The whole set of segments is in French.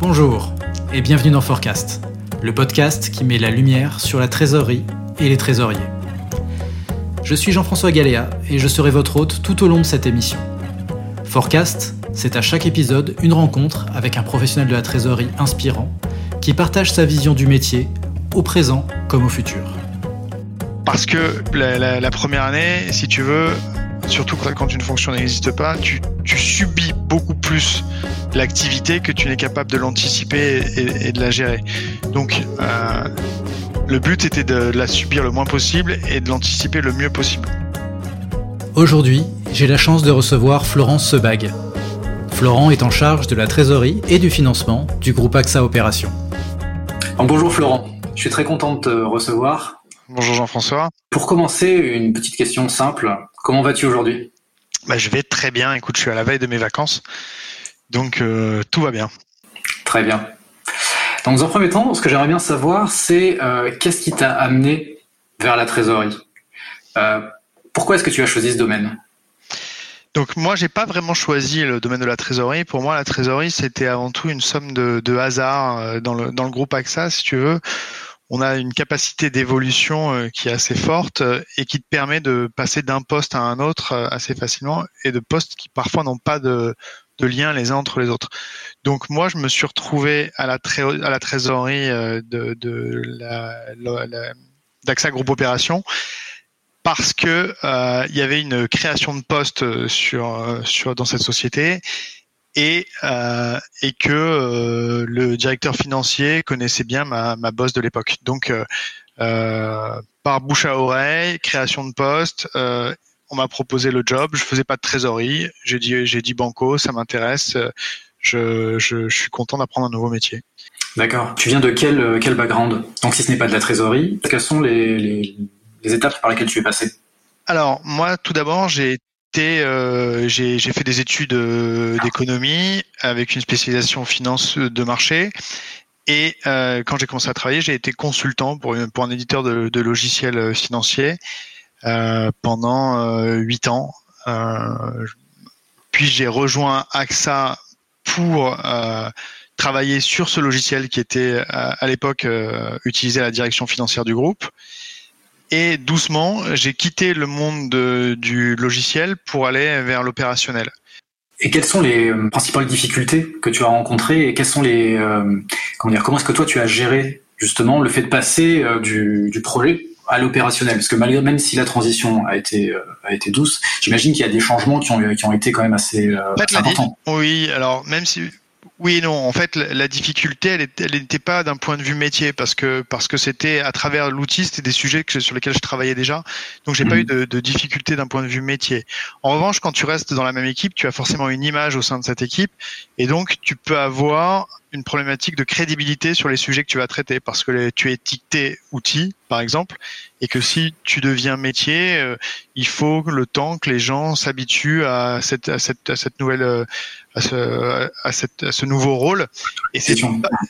Bonjour et bienvenue dans Forecast, le podcast qui met la lumière sur la trésorerie et les trésoriers. Je suis Jean-François Galéa et je serai votre hôte tout au long de cette émission. Forecast, c'est à chaque épisode une rencontre avec un professionnel de la trésorerie inspirant qui partage sa vision du métier au présent comme au futur. Parce que la, première année, si tu veux, surtout quand une fonction n'existe pas, tu, subis beaucoup plus l'activité que tu n'es capable de l'anticiper et, de la gérer. Donc, euh, le but était de la subir le moins possible et de l'anticiper le mieux possible. Aujourd'hui, j'ai la chance de recevoir Florence Sebag. Florent est en charge de la trésorerie et du financement du groupe AXA Opération. bonjour Florent, je suis très content de te recevoir Bonjour Jean-François. Pour commencer, une petite question simple. Comment vas-tu aujourd'hui? Bah, Je vais très bien. Écoute, je suis à la veille de mes vacances. Donc euh, tout va bien. Très bien. Donc, dans un premier temps, ce que j'aimerais bien savoir, c'est euh, qu'est-ce qui t'a amené vers la trésorerie? Euh, Pourquoi est-ce que tu as choisi ce domaine? Donc moi, j'ai pas vraiment choisi le domaine de la trésorerie. Pour moi, la trésorerie, c'était avant tout une somme de, de hasard dans le, dans le groupe AXA, si tu veux, on a une capacité d'évolution euh, qui est assez forte euh, et qui te permet de passer d'un poste à un autre euh, assez facilement et de postes qui parfois n'ont pas de, lien les uns entre les autres. Donc moi, je me suis retrouvé à la, trésorerie d'AXA Groupe Opération parce que il y avait une création de postes sur, sur dans cette société et, euh, et que euh, le directeur financier connaissait bien ma, ma boss de l'époque. Donc, euh, par bouche à oreille, création de poste, on m'a proposé le job. Je faisais pas de trésorerie. J'ai dit, j'ai dit banco, ça m'intéresse. Je, je, je, suis content d'apprendre un nouveau métier. D'accord. Tu viens de quel, quel background? Donc, si ce n'est pas de la trésorerie, quelles sont les, les, les étapes par lesquelles tu es passé? Alors moi, tout d'abord, j'ai euh, j'ai fait des études euh, d'économie avec une spécialisation finance de marché. Et euh, quand j'ai commencé à travailler, j'ai été consultant pour, un éditeur de, logiciels financiers euh, pendant huit ans. puis j'ai rejoint AXA pour travailler sur ce logiciel qui était à l'époque utilisé à la direction financière du groupe. Et doucement, j'ai quitté le monde du logiciel pour aller vers l'opérationnel. Et quelles sont les euh, principales difficultés que tu as rencontrées et quels sont les euh, comment dire comment est-ce que toi tu as géré justement le fait de passer euh, du, du, projet à l'opérationnel? Parce que malgré même si la transition a été a été douce, j'imagine qu'il y a des changements qui ont qui ont été quand même assez, importants. Oui, alors même si oui non. En fait, la, difficulté, elle n'était pas d'un point de vue métier parce que parce que c'était à travers l'outil, c'était des sujets que, sur lesquels je travaillais déjà. Donc, j'ai pas eu de, de difficulté d'un point de vue métier. En revanche, quand tu restes dans la même équipe, tu as forcément une image au sein de cette équipe et donc tu peux avoir une problématique de crédibilité sur les sujets que tu vas traiter parce que tu es étiqueté outil, par exemple, et que si tu deviens métier, euh, il faut le temps que les gens s'habituent à cette, à cette, à cette nouvelle, euh, à ce, à, cette, à ce nouveau rôle. Et c'est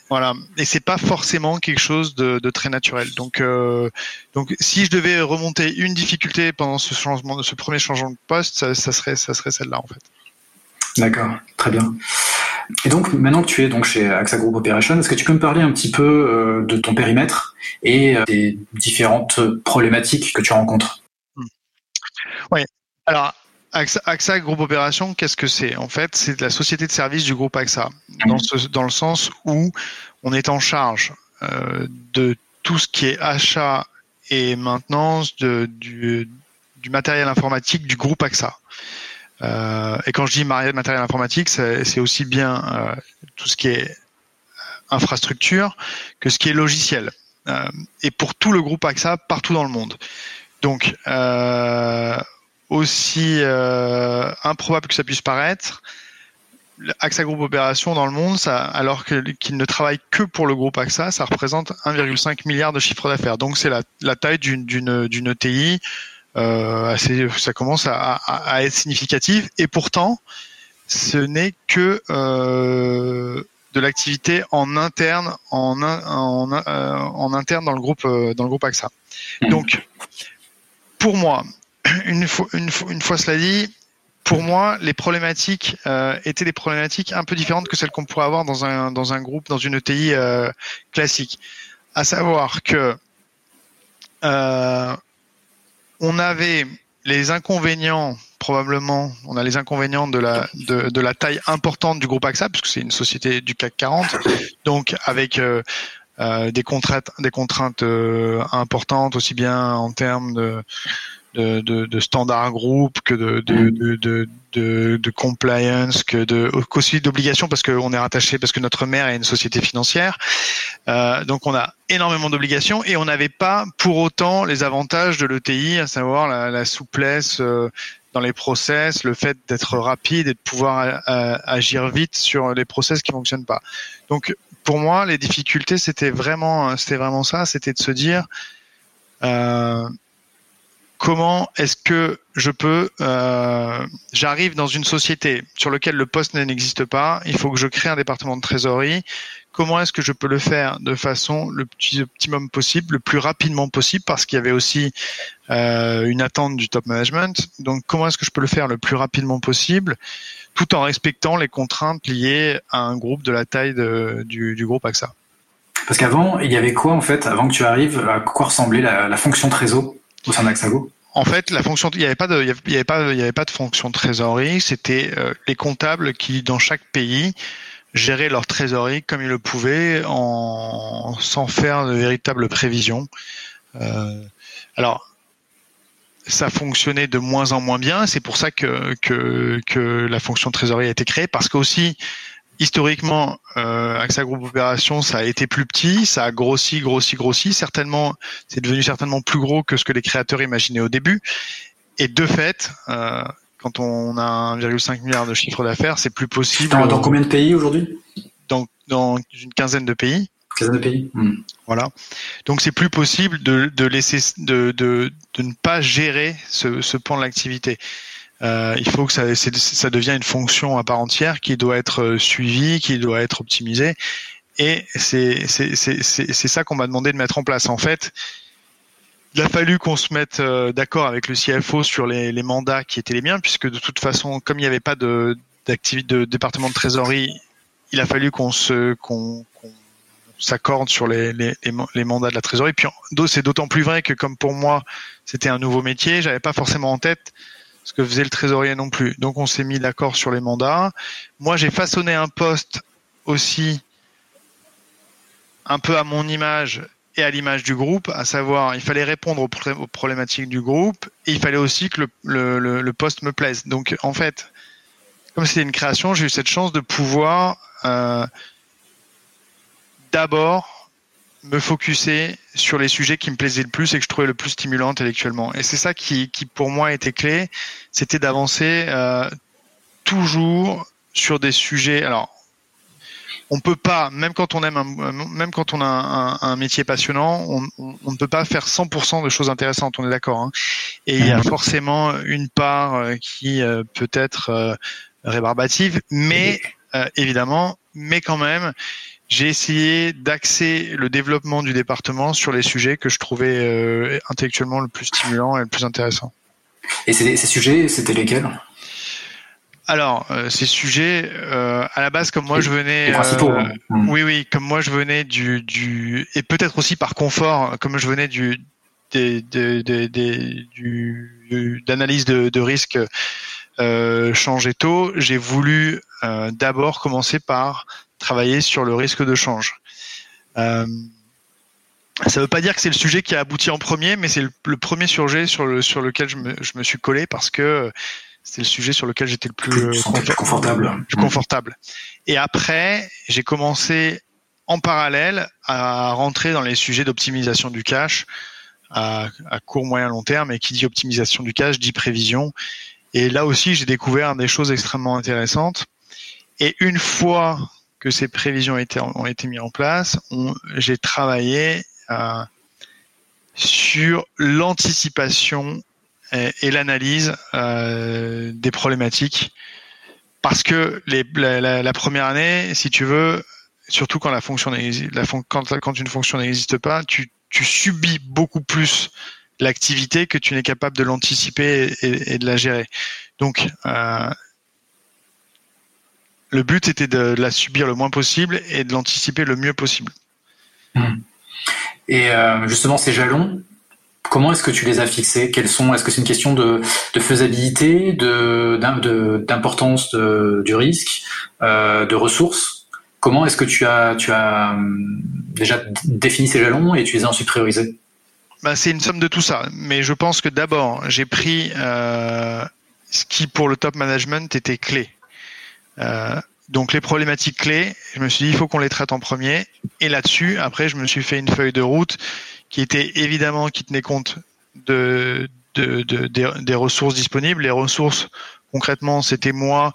voilà, et c'est pas forcément quelque chose de, de très naturel. Donc, euh, donc, si je devais remonter une difficulté pendant ce changement, ce premier changement de poste, ça, ça serait, ça serait celle-là en fait. D'accord, très bien. Et donc, maintenant que tu es donc chez AXA Group Operation, est-ce que tu peux me parler un petit peu euh, de ton périmètre et euh, des différentes problématiques que tu rencontres? Hmm. Oui. Alors, AXA, Group Operation, qu'est-ce que c'est? En fait, c'est la société de service du groupe AXA, dans, hmm. dans le sens où on est en charge euh, de tout ce qui est achat et maintenance de, du, du matériel informatique du groupe AXA. Euh, et quand je dis matériel informatique, c'est aussi bien euh, tout ce qui est infrastructure que ce qui est logiciel. Euh, et pour tout le groupe AXA partout dans le monde. Donc, aussi improbable que ça puisse paraître, AXA Group Opération dans le monde, alors qu'il ne travaille que pour le groupe AXA, ça représente 1,5 milliard de chiffre d'affaires. Donc c'est la, la, taille d'une ETI assez, ça commence à, être significatif. Et pourtant, ce n'est que euh, de l'activité en interne, en, en, euh, en, interne dans le groupe, dans le groupe AXA. Mmh. Donc, pour moi, une fois, une, fois, une fois cela dit, pour moi, les problématiques euh, étaient des problématiques un peu différentes que celles qu'on pourrait avoir dans un dans un groupe, dans une ETI euh, classique. À savoir que euh, on avait les inconvénients probablement, on a les inconvénients de la de, la taille importante du groupe AXA puisque c'est une société du CAC 40, donc avec euh, euh, des contraintes des contraintes importantes aussi bien en termes de de, de, de standards groupe que de, de, de, de, de compliance, que de aussi d'obligations parce qu'on est rattaché parce que notre mère est une société financière. Euh, donc on a énormément d'obligations et on n'avait pas pour autant les avantages de l'ETI, à savoir la, la souplesse euh, dans les process, le fait d'être rapide et de pouvoir euh, agir vite sur les process qui fonctionnent pas. Donc pour moi, les difficultés c'était vraiment c'était vraiment ça, c'était de se dire euh, comment est-ce que je peux, euh, j'arrive dans une société sur laquelle le poste n'existe pas, il faut que je crée un département de trésorerie. Comment est-ce que je peux le faire de façon le plus optimum possible, le plus rapidement possible, parce qu'il y avait aussi euh, une attente du top management. Donc, comment est-ce que je peux le faire le plus rapidement possible, tout en respectant les contraintes liées à un groupe de la taille du, groupe AXA? Parce qu'avant, il y avait quoi en fait, avant que tu arrives, à quoi ressemblait la, la fonction trésor? En fait, la fonction, il n'y avait pas de, il y avait pas, il y avait pas de fonction trésorerie. C'était euh, les comptables qui, dans chaque pays, géraient leur trésorerie comme ils le pouvaient, en sans faire de véritables prévisions. Euh, alors, ça fonctionnait de moins en moins bien. C'est pour ça que, que, que la fonction trésorerie a été créée, parce qu'aussi historiquement, euh, AXA Group Opération, ça a été plus petit, ça a grossi, grossi, grossi. Certainement, c'est devenu certainement plus gros que ce que les créateurs imaginaient au début. Et de fait, euh, quand on a 1,5 milliard de chiffre d'affaires, c'est plus possible. Dans, combien de pays aujourd'hui? Dans, dans une quinzaine de pays. Quinzaine de pays. Hmm. Voilà. Donc c'est plus possible de, de laisser de, de, de ne pas gérer ce, ce pan de l'activité. Euh, il faut que ça, ça devienne une fonction à part entière qui doit être euh, suivie, qui doit être optimisée. Et c'est ça qu'on m'a demandé de mettre en place. En fait, il a fallu qu'on se mette euh, d'accord avec le CFO sur les, mandats qui étaient les miens, puisque de toute façon, comme il n'y avait pas de de département de trésorerie, il a fallu qu'on s'accorde sur les, les, les, mandats de la trésorerie. Puis c'est d'autant plus vrai que comme pour moi c'était un nouveau métier, j'avais pas forcément en tête ce que faisait le trésorier non plus. Donc on s'est mis d'accord sur les mandats. Moi j'ai façonné un poste aussi un peu à mon image et à l'image du groupe, à savoir il fallait répondre aux, problématiques du groupe et il fallait aussi que le, poste me plaise. Donc en fait, comme c'était une création, j'ai eu cette chance de pouvoir euh, d'abord me focuser sur les sujets qui me plaisaient le plus et que je trouvais le plus stimulant intellectuellement. Et c'est ça qui, qui, pour moi, était clé, c'était d'avancer euh, toujours sur des sujets. Alors, on peut pas, même quand on aime, un, même quand on a un, un métier passionnant, on, on, ne peut pas faire 100% de choses intéressantes. On est d'accord. Hein. Et il y a mhm. forcément une part euh, qui euh, peut être euh, rébarbative, mais évidemment, mais quand même, j'ai essayé d'axer le développement du département sur les sujets que je trouvais euh, intellectuellement le plus stimulant et le plus intéressant. Et ces sujets, c'était lesquels? Alors, euh, ces sujets, euh, à la base, comme moi je venais, hein. mm. oui, oui, comme moi je venais du, du et peut-être aussi par confort, comme je venais du, des, des, des, du d'analyse de, de risque euh, changer tôt, j'ai voulu d'abord commencer par travailler sur le risque de change. Euh, ça ne veut pas dire que c'est le sujet qui a abouti en premier, mais c'est le, premier sujet sur, le, sur lequel je me, je me, suis collé parce que c'est le sujet sur lequel j'étais le plus, confortable. Plus confortable. Et après, j'ai commencé en parallèle à rentrer dans les sujets d'optimisation du cash à, à, court, moyen, long terme. Et qui dit optimisation du cash dit prévision. Et là aussi, j'ai découvert des choses extrêmement intéressantes. Et une fois que ces prévisions ont été, ont été mises en place, j'ai travaillé euh, sur l'anticipation et, l'analyse euh, des problématiques. Parce que la, première année, si tu veux, surtout quand la fonction la quand, quand une fonction n'existe pas, tu, subis beaucoup plus l'activité que tu n'es capable de l'anticiper et, de la gérer. Donc, euh, le but était de, la subir le moins possible et de l'anticiper le mieux possible. Hmm. Et euh, justement, ces jalons, comment est-ce que tu les as fixés? Quels sont Est-ce que c'est une question de, faisabilité, d'importance du risque, euh, de ressources? Comment est-ce que tu as, tu as hum, déjà défini ces jalons et tu les as ensuite priorisés? Bah, C'est une somme de tout ça. Mais je pense que d'abord, j'ai pris euh, ce qui, pour le top management, était clé. Euh, donc les problématiques clés, je me suis dit il faut qu'on les traite en premier. Et là-dessus, après, je me suis fait une feuille de route qui était évidemment qui tenait compte de, de, de des, ressources disponibles. Les ressources, concrètement, c'était moi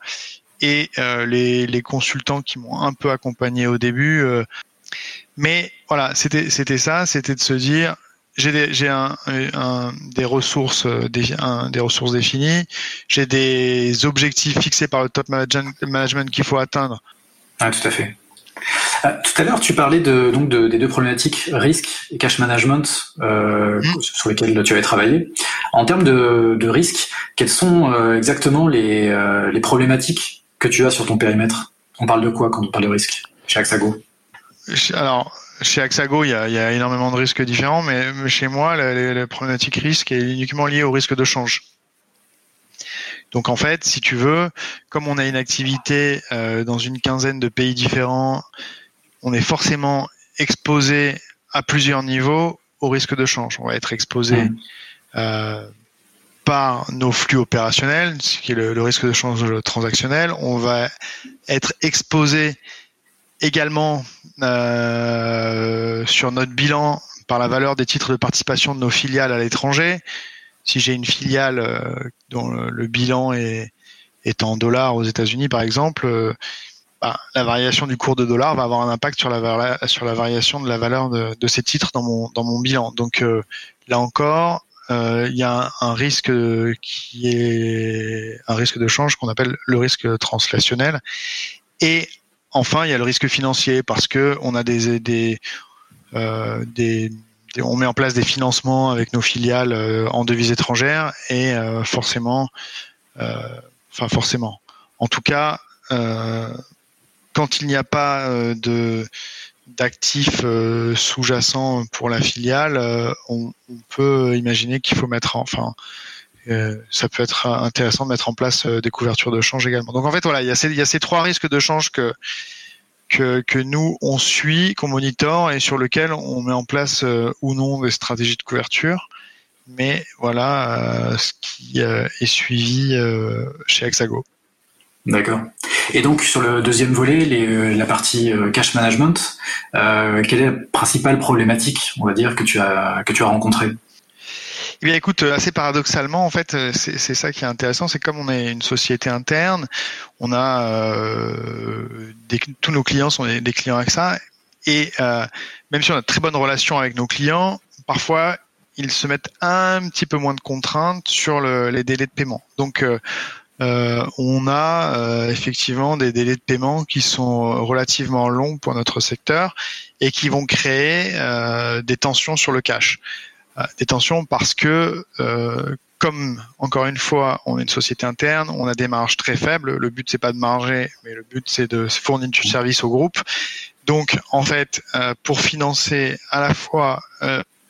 et euh, les, les, consultants qui m'ont un peu accompagné au début. Euh. mais voilà, c'était c'était ça, c'était de se dire j'ai des, j'ai un, un, des ressources euh, des, des ressources définies, j'ai des objectifs fixés par le top management qu'il faut atteindre. Ah, tout à fait. tout à l'heure, tu parlais de, donc de, des deux problématiques risque et cash management euh, mmh. sur lesquelles tu avais travaillé. En termes de, de risque, quelles sont exactement les, les problématiques que tu as sur ton périmètre? On parle de quoi quand on parle de risque chez Axago? Alors, chez Axago, il y, a, énormément de risques différents, mais chez moi, la, problématique risque est uniquement liée au risque de change. Donc en fait, si tu veux, comme on a une activité euh, dans une quinzaine de pays différents, on est forcément exposé à plusieurs niveaux au risque de change. On va être exposé euh, par nos flux opérationnels, ce qui est le, risque de change transactionnel. On va être exposé également euh, sur notre bilan par la valeur des titres de participation de nos filiales à l'étranger. Si j'ai une filiale euh, dont le, bilan est, est, en dollars aux États-Unis, par exemple, euh, bah, la variation du cours de dollar va avoir un impact sur la, sur la variation de la valeur de, de ces titres dans mon, dans mon bilan. Donc là encore, il y a un, risque qui est un risque de change qu'on appelle le risque translationnel. Et enfin, il y a le risque financier parce que on a des euh, on met en place des financements avec nos filiales euh, en devises étrangères et euh, forcément. En tout cas, quand il n'y a pas d'actifs sous-jacents pour la filiale, on, peut imaginer qu'il faut mettre, enfin, euh, ça peut être intéressant de mettre en place des couvertures de change également. Donc en fait, voilà, il y a ces, trois risques de change que que, nous on suit, qu'on monitore et sur lequel on met en place ou non des stratégies de couverture. Mais voilà ce qui est suivi chez Hexago. D'accord. Et donc sur le deuxième volet, euh, la partie euh, cash management, euh, quelle est la principale problématique, on va dire, que tu as que tu as rencontrée? Eh bien, écoute, assez paradoxalement, en fait, c'est ça qui est intéressant, c'est comme on est une société interne, on a euh, des, tous nos clients sont des, clients avec ça, et euh, même si on a de très bonnes relations avec nos clients, parfois ils se mettent un petit peu moins de contraintes sur le, les délais de paiement. Donc euh, on a euh, effectivement des délais de paiement qui sont relativement longs pour notre secteur et qui vont créer euh, des tensions sur le cash. Des tensions parce que, comme encore une fois, on est une société interne, on a des marges très faibles. Le but c'est pas de marger, mais le but c'est de fournir du service au groupe. Donc en fait, pour financer à la fois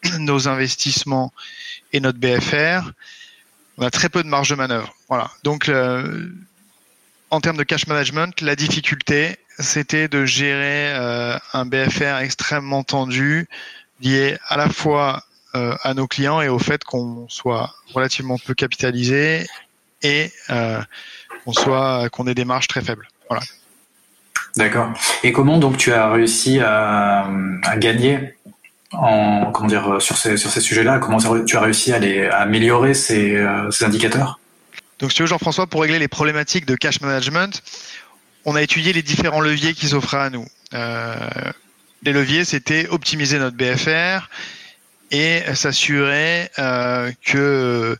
nos investissements et notre BFR, on a très peu de marge de manœuvre. Voilà. Donc, euh, en termes de cash management, la difficulté, c'était de gérer euh, un BFR extrêmement tendu, lié à la fois euh, à nos clients et au fait qu'on soit relativement peu capitalisé et qu'on soit qu'on ait des marges très faibles. Voilà. D'accord. Et comment donc tu as réussi à, à gagner en, comment dire, sur ces, sur ces sujets-là? Comment tu as réussi à, les, améliorer ces, euh, ces indicateurs? Donc, si tu veux, Jean-François, pour régler les problématiques de cash management, on a étudié les différents leviers qui s'offraient à nous. Euh, les leviers, c'était optimiser notre BFR et s'assurer euh, que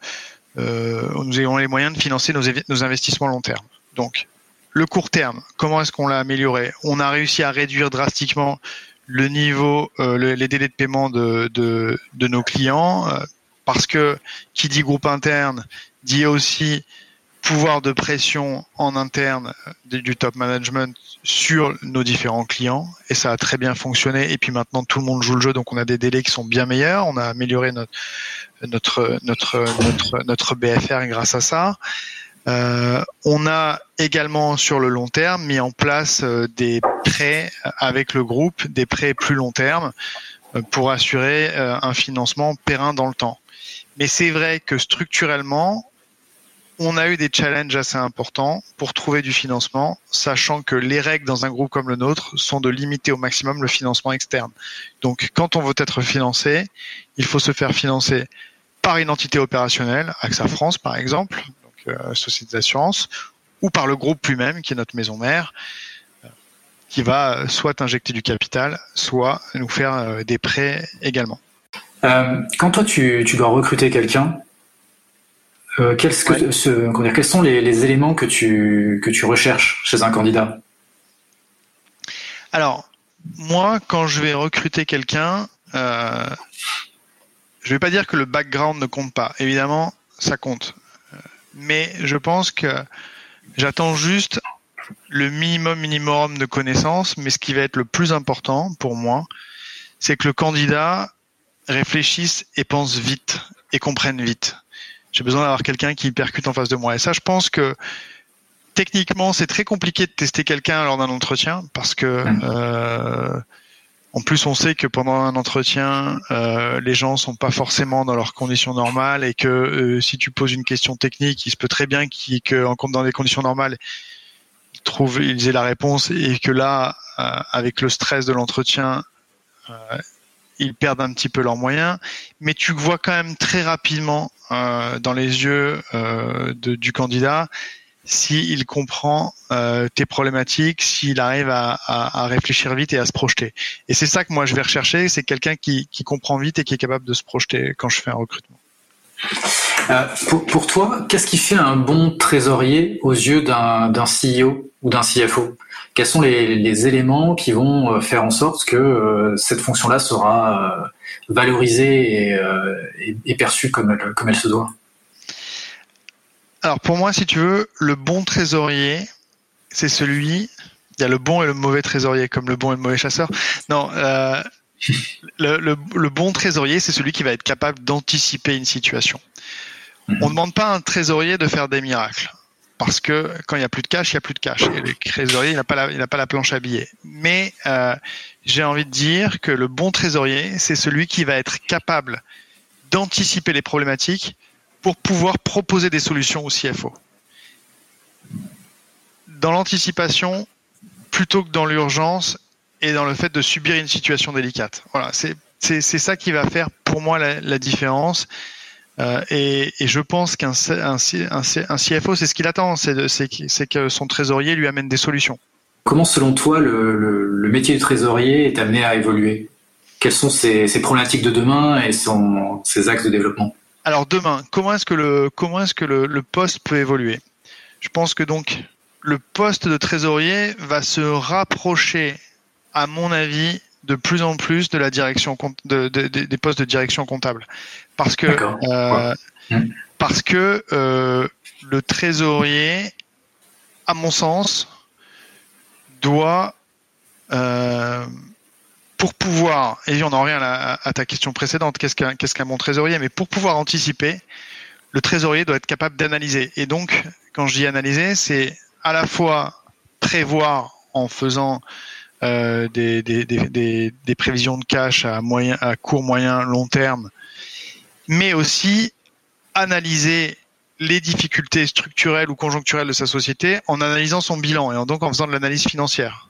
euh, nous ayons les moyens de financer nos, investissements long terme. Donc, le court terme, comment est-ce qu'on l'a amélioré? On a réussi à réduire drastiquement le niveau, euh, les délais de paiement de, nos clients, Parce que qui dit groupe interne dit aussi pouvoir de pression en interne du top management sur nos différents clients et ça a très bien fonctionné. Et puis maintenant tout le monde joue le jeu donc on a des délais qui sont bien meilleurs. On a amélioré notre notre notre notre, notre BFR grâce à ça. Euh, on a également sur le long terme mis en place euh, des prêts avec le groupe des prêts plus long terme euh, pour assurer un financement périn dans le temps. Mais c'est vrai que structurellement on a eu des challenges assez importants pour trouver du financement, sachant que les règles dans un groupe comme le nôtre sont de limiter au maximum le financement externe. Donc, quand on veut être financé, il faut se faire financer par une entité opérationnelle, AXA France par exemple, donc euh, société d'assurance, ou par le groupe lui-même, qui est notre maison mère, euh, qui va soit injecter du capital, soit nous faire euh, des prêts également. quand toi tu dois recruter quelqu'un, euh, quels, sont les, éléments que tu, que tu recherches chez un candidat? Alors, moi, quand je vais recruter quelqu'un, euh, je ne vais pas dire que le background ne compte pas. Évidemment, ça compte. Mais je pense que j'attends juste le minimum minimum de connaissances, mais ce qui va être le plus important pour moi, c'est que le candidat réfléchisse et pense vite et comprenne vite. J'ai besoin d'avoir quelqu'un qui percute en face de moi. Et ça, je pense que techniquement, c'est très compliqué de tester quelqu'un lors d'un entretien parce que euh, en plus, on sait que pendant un entretien, euh, les gens sont pas forcément dans leurs conditions normales et que euh, si tu poses une question technique, il se peut très bien qu'ils, que dans des conditions normales, ils trouvent, ils aient la réponse et que là, euh, avec le stress de l'entretien, euh, ils perdent un petit peu leurs moyens, mais tu vois quand même très rapidement euh, dans les yeux euh, du candidat s'il comprend euh, tes problématiques, s'il arrive à, réfléchir vite et à se projeter. Et c'est ça que moi je vais rechercher, c'est quelqu'un qui, comprend vite et qui est capable de se projeter quand je fais un recrutement. Pour, toi, qu'est-ce qui fait un bon trésorier aux yeux d'un CEO ou d'un CFO Quels sont les, éléments qui vont faire en sorte que cette fonction-là sera valorisée et, euh, perçue comme elle, comme elle se doit? Alors pour moi, si tu veux, le bon trésorier, c'est celui. Il y a le bon et le mauvais trésorier, comme le bon et le mauvais chasseur. Non, le, bon trésorier, c'est celui qui va être capable d'anticiper une situation. Mhm. On ne demande pas à un trésorier de faire des miracles parce que quand il n'y a plus de cash, il n'y a plus de cash. Et le trésorier, il n'a pas, la, pas la planche à billets. Mais euh, j'ai envie de dire que le bon trésorier, c'est celui qui va être capable d'anticiper les problématiques pour pouvoir proposer des solutions au CFO. Dans l'anticipation, plutôt que dans l'urgence et dans le fait de subir une situation délicate. Voilà, c'est ça qui va faire pour moi la, la différence. Euh, et, je pense qu'un un, CFO, c'est ce qu'il attend, c'est que son trésorier lui amène des solutions. Comment, selon toi, le, métier de trésorier est amené à évoluer? Quelles sont ses, problématiques de demain et ses axes de développement? Alors demain, comment est-ce que le comment est-ce que le, poste peut évoluer? Je pense que donc le poste de trésorier va se rapprocher, à mon avis, de plus en plus de la direction des postes de direction comptable. Parce que euh, mmh. parce que euh, le trésorier à mon sens doit euh, pour pouvoir et on en revient à, ta question précédente qu'est-ce qu'un qu'est-ce qu'un bon trésorier mais pour pouvoir anticiper le trésorier doit être capable d'analyser. Et donc quand je dis analyser c'est à la fois prévoir en faisant euh, des, des, prévisions de cash à, moyen, à court, moyen, long terme, mais aussi analyser les difficultés structurelles ou conjoncturelles de sa société en analysant son bilan et donc en faisant de l'analyse financière,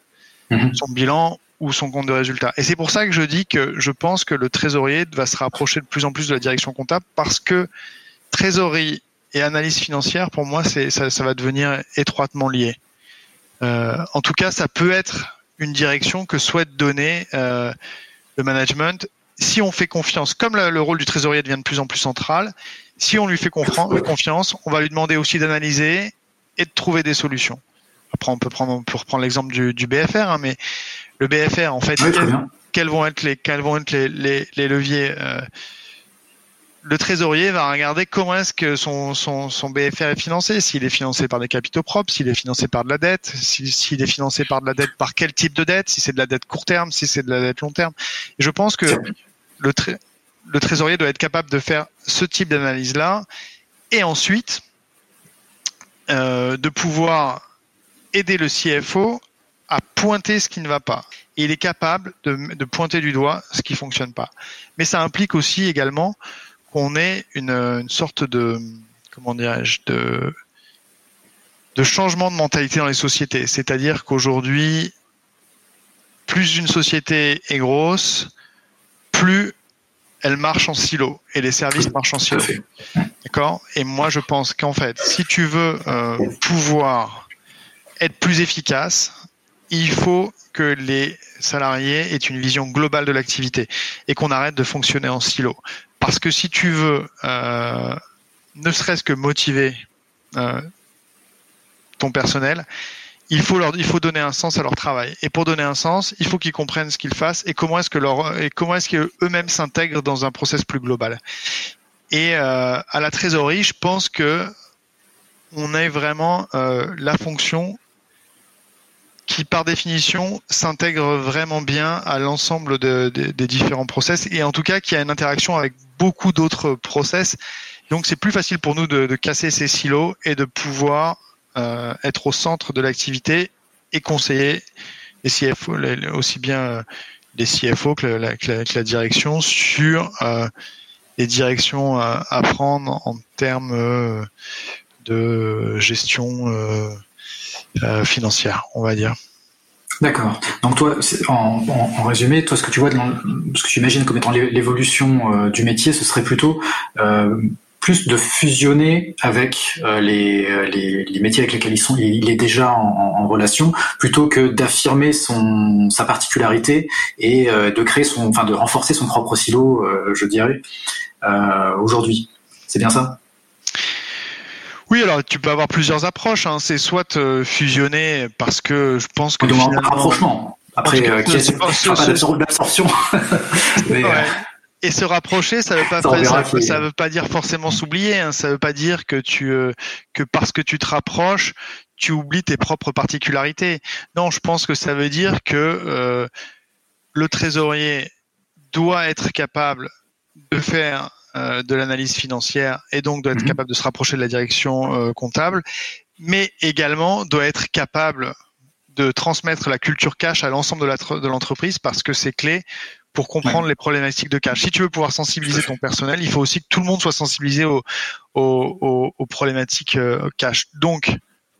mhm. son bilan ou son compte de résultat. Et c'est pour ça que je dis que je pense que le trésorier va se rapprocher de plus en plus de la direction comptable parce que trésorerie et analyse financière, pour moi, ça, ça, va devenir étroitement lié. Euh, en tout cas, ça peut être une direction que souhaite donner euh, le management. Si on fait confiance, comme le, rôle du trésorier devient de plus en plus central, si on lui fait confiance, on va lui demander aussi d'analyser et de trouver des solutions. Après, on peut prendre, pour prendre l'exemple du, BFR, hein, mais le BFR, en fait, quels, vont être les, quels vont être les, les, leviers euh, le trésorier va regarder comment est-ce que son, son, son BFR est financé, s'il est financé par des capitaux propres, s'il est financé par de la dette, s'il est financé par de la dette, par quel type de dette, si c'est de la dette court terme, si c'est de la dette long terme. Et je pense que le, le trésorier doit être capable de faire ce type d'analyse-là et ensuite euh, de pouvoir aider le CFO à pointer ce qui ne va pas. Et il est capable de, de pointer du doigt ce qui fonctionne pas. Mais ça implique aussi également qu'on ait une, une, sorte de comment dirais-je de de changement de mentalité dans les sociétés. C'est-à-dire qu'aujourd'hui, plus une société est grosse, plus elle marche en silo et les services marchent en silo. D'accord? Et moi, je pense qu'en fait, si tu veux euh, pouvoir être plus efficace, il faut que les salariés aient une vision globale de l'activité et qu'on arrête de fonctionner en silo. Parce que si tu veux, euh, ne serait-ce que motiver euh, ton personnel, il faut leur, il faut donner un sens à leur travail. Et pour donner un sens, il faut qu'ils comprennent ce qu'ils fassent et comment est-ce que leur, et comment est-ce qu'eux-mêmes s'intègrent dans un process plus global. Et euh, à la trésorerie, je pense que on a vraiment la fonction qui par définition s'intègre vraiment bien à l'ensemble de, de, des différents process et en tout cas qui a une interaction avec beaucoup d'autres process. Donc c'est plus facile pour nous de, de, casser ces silos et de pouvoir euh, être au centre de l'activité et conseiller les CFO, aussi bien les CFO que la, que la, que la direction sur euh, les directions à, à, prendre en termes euh, de gestion euh, euh, financière, on va dire. D'accord. Donc toi, en, résumé, toi, ce que tu vois, ce que tu imagines comme étant l'évolution euh, du métier, ce serait plutôt euh, plus de fusionner avec les, métiers avec lesquels il est déjà en, en relation, plutôt que d'affirmer son sa particularité et de créer son, enfin de renforcer son propre silo, je dirais, aujourd'hui. C'est bien ça? Oui, alors tu peux avoir plusieurs approches. Hein. C'est soit euh, fusionner parce que je pense que. Finalement... un rapprochement. Après, euh, qui est, pas d'absorption. ouais. Et se rapprocher, ça veut pas, ça, ça, ça veut pas dire forcément s'oublier. Hein. Ça veut pas dire que tu euh, que parce que tu te rapproches, tu oublies tes propres particularités. Non, je pense que ça veut dire que euh, le trésorier doit être capable de faire euh, de l'analyse financière et donc doit être mmh. capable de se rapprocher de la direction euh, comptable, mais également doit être capable de transmettre la culture cash à l'ensemble de l'entreprise parce que c'est clé pour comprendre ouais. les problématiques de cash. Si tu veux pouvoir sensibiliser ton personnel, il faut aussi que tout le monde soit sensibilisé aux, aux, aux problématiques euh, cash. Donc,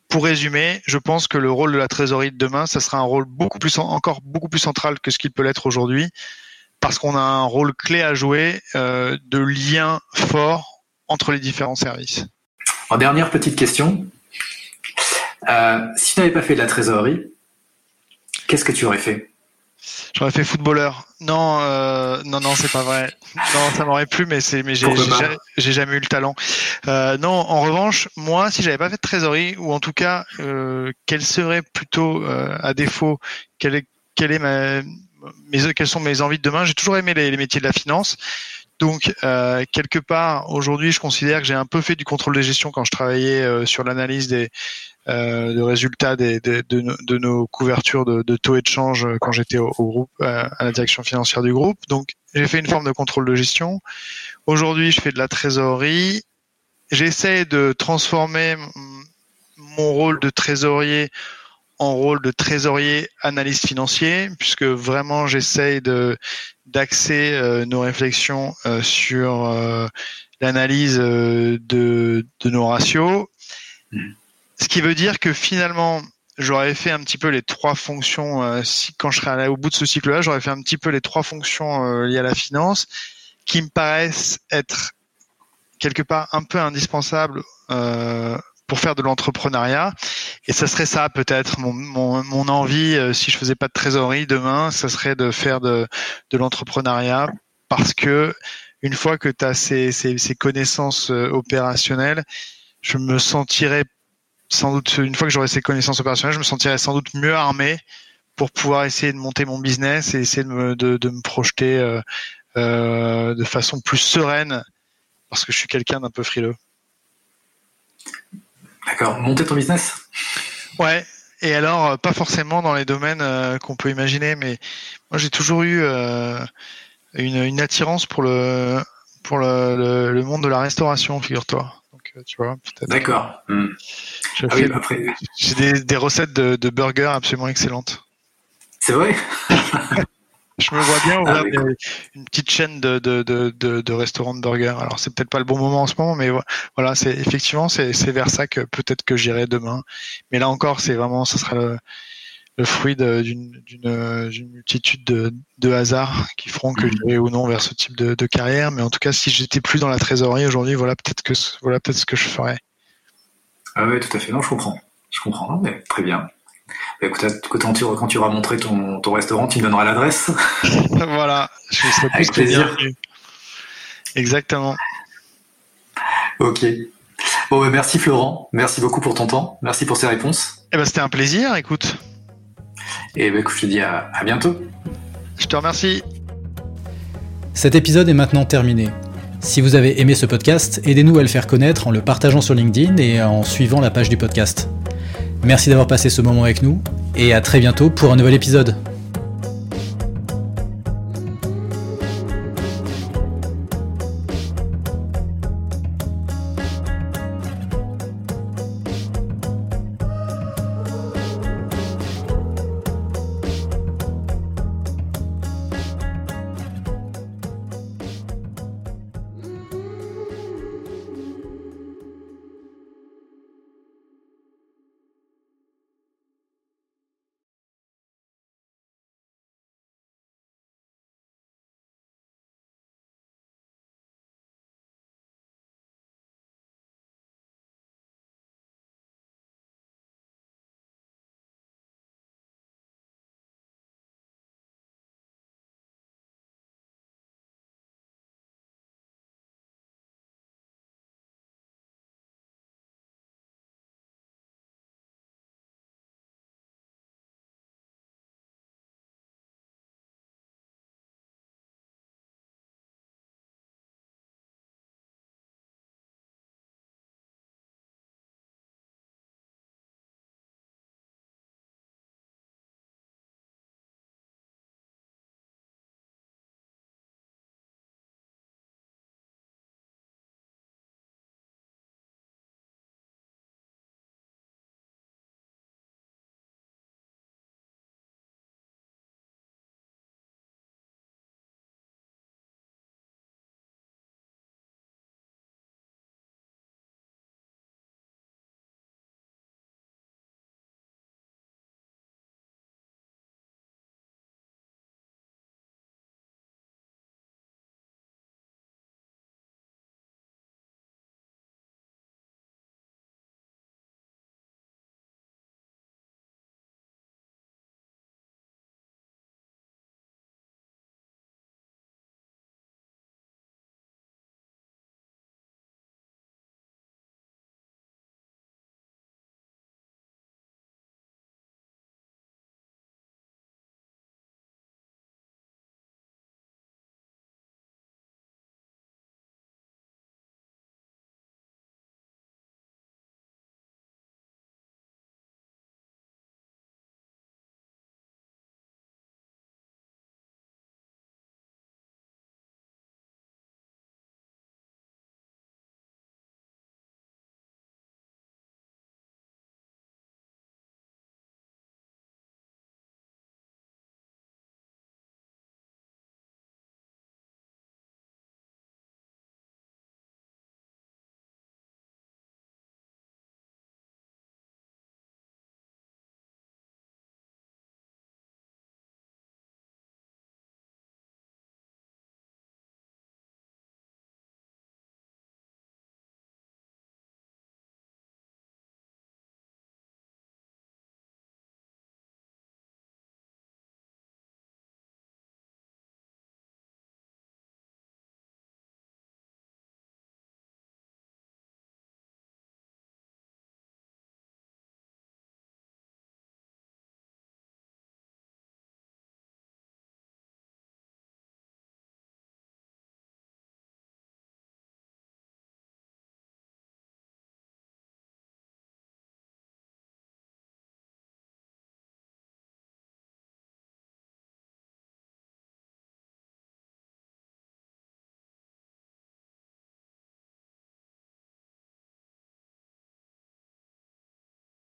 pour résumer, je pense que le rôle de la trésorerie de demain, ça sera un rôle beaucoup plus encore beaucoup plus central que ce qu'il peut l'être aujourd'hui parce qu'on a un rôle clé à jouer euh, de lien fort entre les différents services. En dernière petite question, euh, si tu n'avais pas fait de la trésorerie, qu'est-ce que tu aurais fait? J'aurais fait footballeur. Non, euh, non, non, c'est pas vrai. Non, ça m'aurait plu, mais c'est, mais j'ai, j'ai jamais eu le talent. Euh, non, en revanche, moi, si j'avais pas fait de trésorerie, ou en tout cas, euh, quelle serait plutôt, à défaut, quelle est, quelle est ma, mes, quelles sont mes envies de demain. J'ai toujours aimé les, métiers de la finance. Donc, euh, quelque part, aujourd'hui, je considère que j'ai un peu fait du contrôle de gestion quand je travaillais euh, sur l'analyse des euh, résultats des, des, de, nos couvertures de, taux et de change quand j'étais au, groupe, à la direction financière du groupe. Donc, j'ai fait une forme de contrôle de gestion. Aujourd'hui, je fais de la trésorerie. J'essaie de transformer mon rôle de trésorier en rôle de trésorier analyste financier, puisque vraiment j'essaye de d'axer euh, nos réflexions euh, sur euh, l'analyse de, de, nos ratios. Mmh. Ce qui veut dire que finalement, j'aurais fait un petit peu les trois fonctions, si, quand je serai allé au bout de ce cycle-là, j'aurais fait un petit peu les trois fonctions liées à la finance, qui me paraissent être quelque part un peu indispensables pour faire de l'entrepreneuriat. Et ça serait ça peut-être mon, mon, mon, envie, euh, si je faisais pas de trésorerie demain, ça serait de faire de, de l'entrepreneuriat parce que une fois que tu as ces, ces, ces, connaissances euh, opérationnelles, je me sentirais sans doute, une fois que j'aurai ces connaissances opérationnelles, je me sentirais sans doute mieux armé pour pouvoir essayer de monter mon business et essayer de me, de, de me projeter euh, euh, de façon plus sereine parce que je suis quelqu'un d'un peu frileux. D'accord. Monter ton business? Ouais. Et alors, euh, pas forcément dans les domaines euh, qu'on peut imaginer, mais moi j'ai toujours eu euh, une, une, attirance pour le pour le, le, monde de la restauration, figure-toi. Tu vois. D'accord. Ah oui, J'ai des, des, recettes de, de burgers absolument excellentes. C'est vrai? Je me vois bien ah, ouvrir une petite chaîne de, de, de, de, restaurants de burgers. Alors c'est peut-être pas le bon moment en ce moment, mais voilà, c'est effectivement c'est vers ça que peut-être que j'irai demain. Mais là encore, c'est vraiment, ce sera le, le fruit d'une multitude de, de hasards qui feront que mm-hmm. j'irai ou non vers ce type de, de carrière. Mais en tout cas, si j'étais plus dans la trésorerie aujourd'hui, voilà peut-être que voilà peut-être ce que je ferais. Ah oui, tout à fait. Non, je comprends. Je comprends. Mais très bien. Bah, écoute, quand tu, quand tu auras montré ton, ton restaurant, tu me donneras l'adresse. voilà, je serai Avec plaisir. Exactement. Ok. Bon, bah, merci Florent. Merci beaucoup pour ton temps. Merci pour ces réponses. Eh ben, c'était un plaisir, écoute. Et ben, écoute, je te dis à, à bientôt. Je te remercie. Cet épisode est maintenant terminé. Si vous avez aimé ce podcast, aidez-nous à le faire connaître en le partageant sur LinkedIn et en suivant la page du podcast. Merci d'avoir passé ce moment avec nous et à très bientôt pour un nouvel épisode.